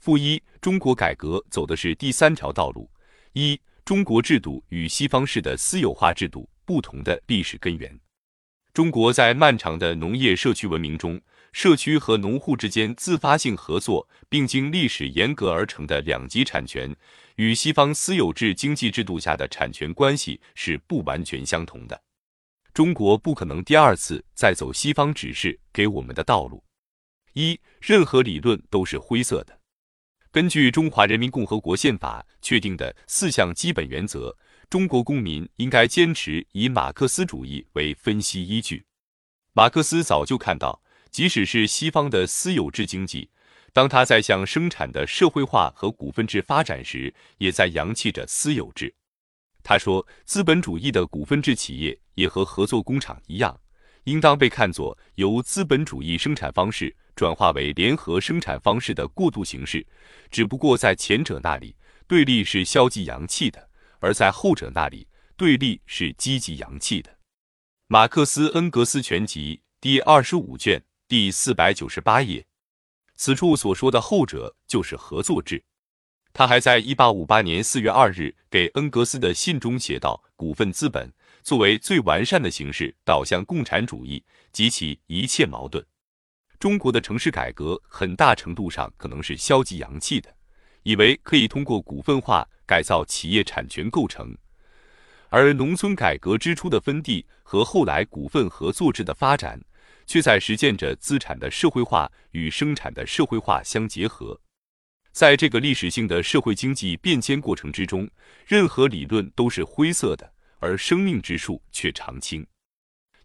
负一，中国改革走的是第三条道路。一，中国制度与西方式的私有化制度不同的历史根源。中国在漫长的农业社区文明中，社区和农户之间自发性合作，并经历史严格而成的两级产权，与西方私有制经济制度下的产权关系是不完全相同的。中国不可能第二次再走西方指示给我们的道路。一，任何理论都是灰色的。根据《中华人民共和国宪法》确定的四项基本原则，中国公民应该坚持以马克思主义为分析依据。马克思早就看到，即使是西方的私有制经济，当他在向生产的社会化和股份制发展时，也在扬弃着私有制。他说，资本主义的股份制企业也和合作工厂一样，应当被看作由资本主义生产方式。转化为联合生产方式的过渡形式，只不过在前者那里对立是消极阳气的，而在后者那里对立是积极阳气的。马克思恩格斯全集第二十五卷第四百九十八页，此处所说的后者就是合作制。他还在一八五八年四月二日给恩格斯的信中写道：“股份资本作为最完善的形式导向共产主义及其一切矛盾。”中国的城市改革很大程度上可能是消极洋气的，以为可以通过股份化改造企业产权构成，而农村改革之初的分地和后来股份合作制的发展，却在实践着资产的社会化与生产的社会化相结合。在这个历史性的社会经济变迁过程之中，任何理论都是灰色的，而生命之树却常青。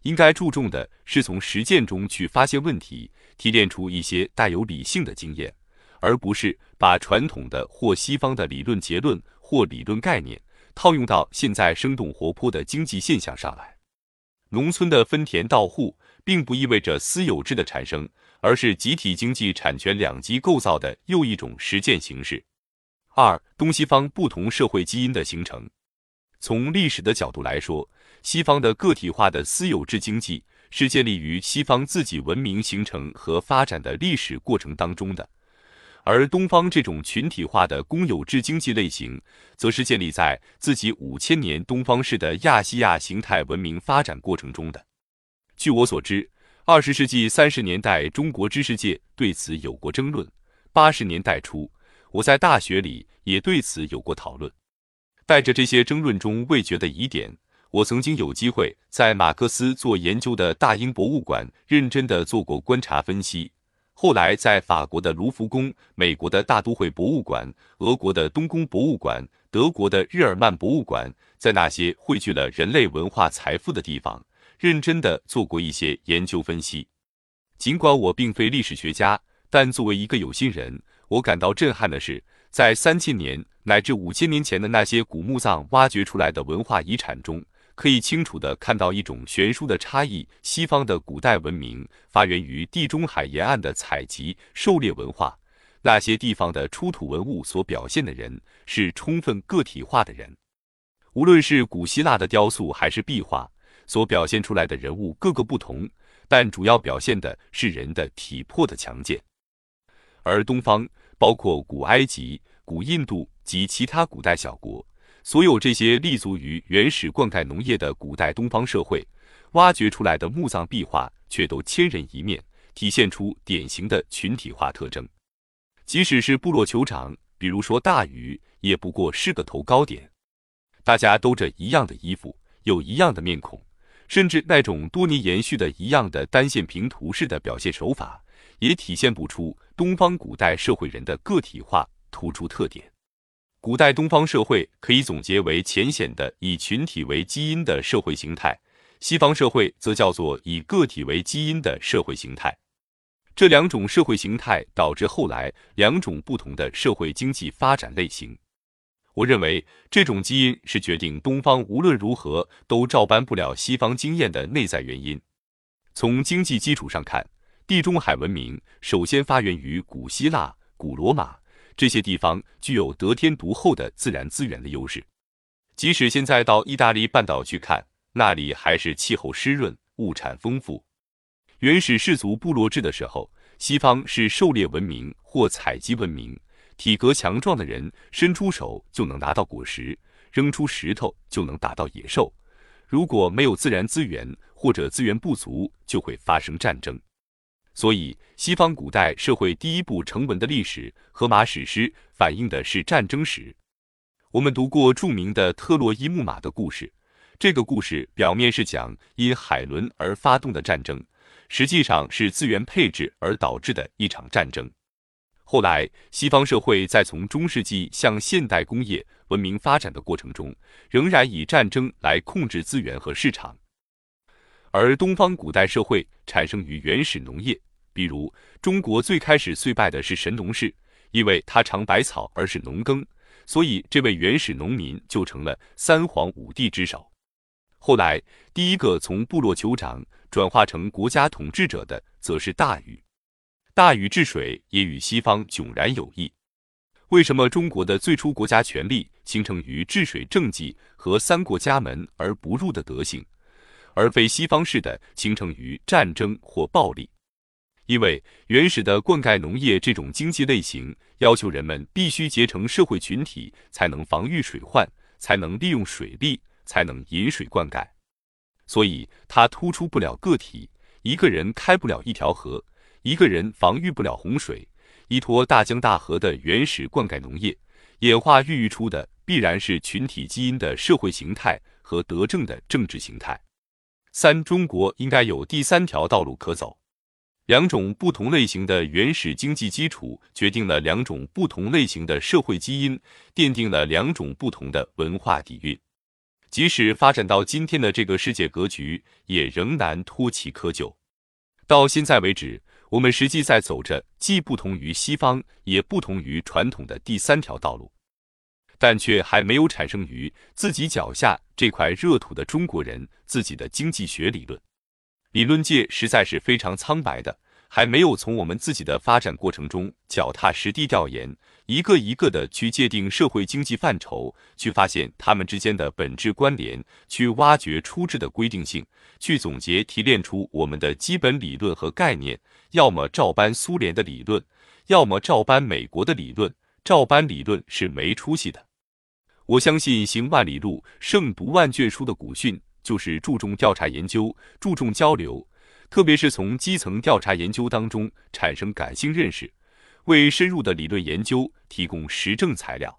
应该注重的是从实践中去发现问题，提炼出一些带有理性的经验，而不是把传统的或西方的理论结论或理论概念套用到现在生动活泼的经济现象上来。农村的分田到户，并不意味着私有制的产生，而是集体经济产权两极构造的又一种实践形式。二、东西方不同社会基因的形成，从历史的角度来说。西方的个体化的私有制经济是建立于西方自己文明形成和发展的历史过程当中的，而东方这种群体化的公有制经济类型，则是建立在自己五千年东方式的亚细亚形态文明发展过程中的。据我所知，二十世纪三十年代中国知识界对此有过争论，八十年代初我在大学里也对此有过讨论，带着这些争论中未决的疑点。我曾经有机会在马克思做研究的大英博物馆认真的做过观察分析，后来在法国的卢浮宫、美国的大都会博物馆、俄国的东宫博物馆、德国的日耳曼博物馆，在那些汇聚了人类文化财富的地方，认真的做过一些研究分析。尽管我并非历史学家，但作为一个有心人，我感到震撼的是，在三千年乃至五千年前的那些古墓葬挖掘出来的文化遗产中。可以清楚地看到一种悬殊的差异：西方的古代文明发源于地中海沿岸的采集狩猎文化，那些地方的出土文物所表现的人是充分个体化的人。无论是古希腊的雕塑还是壁画，所表现出来的人物各个不同，但主要表现的是人的体魄的强健。而东方，包括古埃及、古印度及其他古代小国。所有这些立足于原始灌溉农业的古代东方社会，挖掘出来的墓葬壁画却都千人一面，体现出典型的群体化特征。即使是部落酋长，比如说大禹，也不过是个头高点。大家都着一样的衣服，有一样的面孔，甚至那种多年延续的一样的单线平涂式的表现手法，也体现不出东方古代社会人的个体化突出特点。古代东方社会可以总结为浅显的以群体为基因的社会形态，西方社会则叫做以个体为基因的社会形态。这两种社会形态导致后来两种不同的社会经济发展类型。我认为这种基因是决定东方无论如何都照搬不了西方经验的内在原因。从经济基础上看，地中海文明首先发源于古希腊、古罗马。这些地方具有得天独厚的自然资源的优势，即使现在到意大利半岛去看，那里还是气候湿润、物产丰富。原始氏族部落制的时候，西方是狩猎文明或采集文明，体格强壮的人伸出手就能拿到果实，扔出石头就能打到野兽。如果没有自然资源或者资源不足，就会发生战争。所以，西方古代社会第一部成文的历史《荷马史诗》反映的是战争史。我们读过著名的特洛伊木马的故事，这个故事表面是讲因海伦而发动的战争，实际上是资源配置而导致的一场战争。后来，西方社会在从中世纪向现代工业文明发展的过程中，仍然以战争来控制资源和市场。而东方古代社会产生于原始农业，比如中国最开始岁拜的是神农氏，因为他尝百草而是农耕，所以这位原始农民就成了三皇五帝之首。后来，第一个从部落酋长转化成国家统治者的，则是大禹。大禹治水也与西方迥然有异。为什么中国的最初国家权力形成于治水政绩和三过家门而不入的德行，而非西方式的形成于战争或暴力？因为原始的灌溉农业这种经济类型要求人们必须结成社会群体，才能防御水患，才能利用水利，才能引水灌溉，所以它突出不了个体，一个人开不了一条河。一个人防御不了洪水，依托大江大河的原始灌溉农业，演化孕育出的必然是群体基因的社会形态和德政的政治形态。三，中国应该有第三条道路可走。两种不同类型的原始经济基础，决定了两种不同类型的社会基因，奠定了两种不同的文化底蕴。即使发展到今天的这个世界格局，也仍难脱其窠臼。到现在为止。我们实际在走着既不同于西方，也不同于传统的第三条道路，但却还没有产生于自己脚下这块热土的中国人自己的经济学理论。理论界实在是非常苍白的。还没有从我们自己的发展过程中脚踏实地调研，一个一个的去界定社会经济范畴，去发现它们之间的本质关联，去挖掘出制的规定性，去总结提炼出我们的基本理论和概念。要么照搬苏联的理论，要么照搬美国的理论。照搬理论是没出息的。我相信行万里路，胜读万卷书的古训，就是注重调查研究，注重交流。特别是从基层调查研究当中产生感性认识，为深入的理论研究提供实证材料。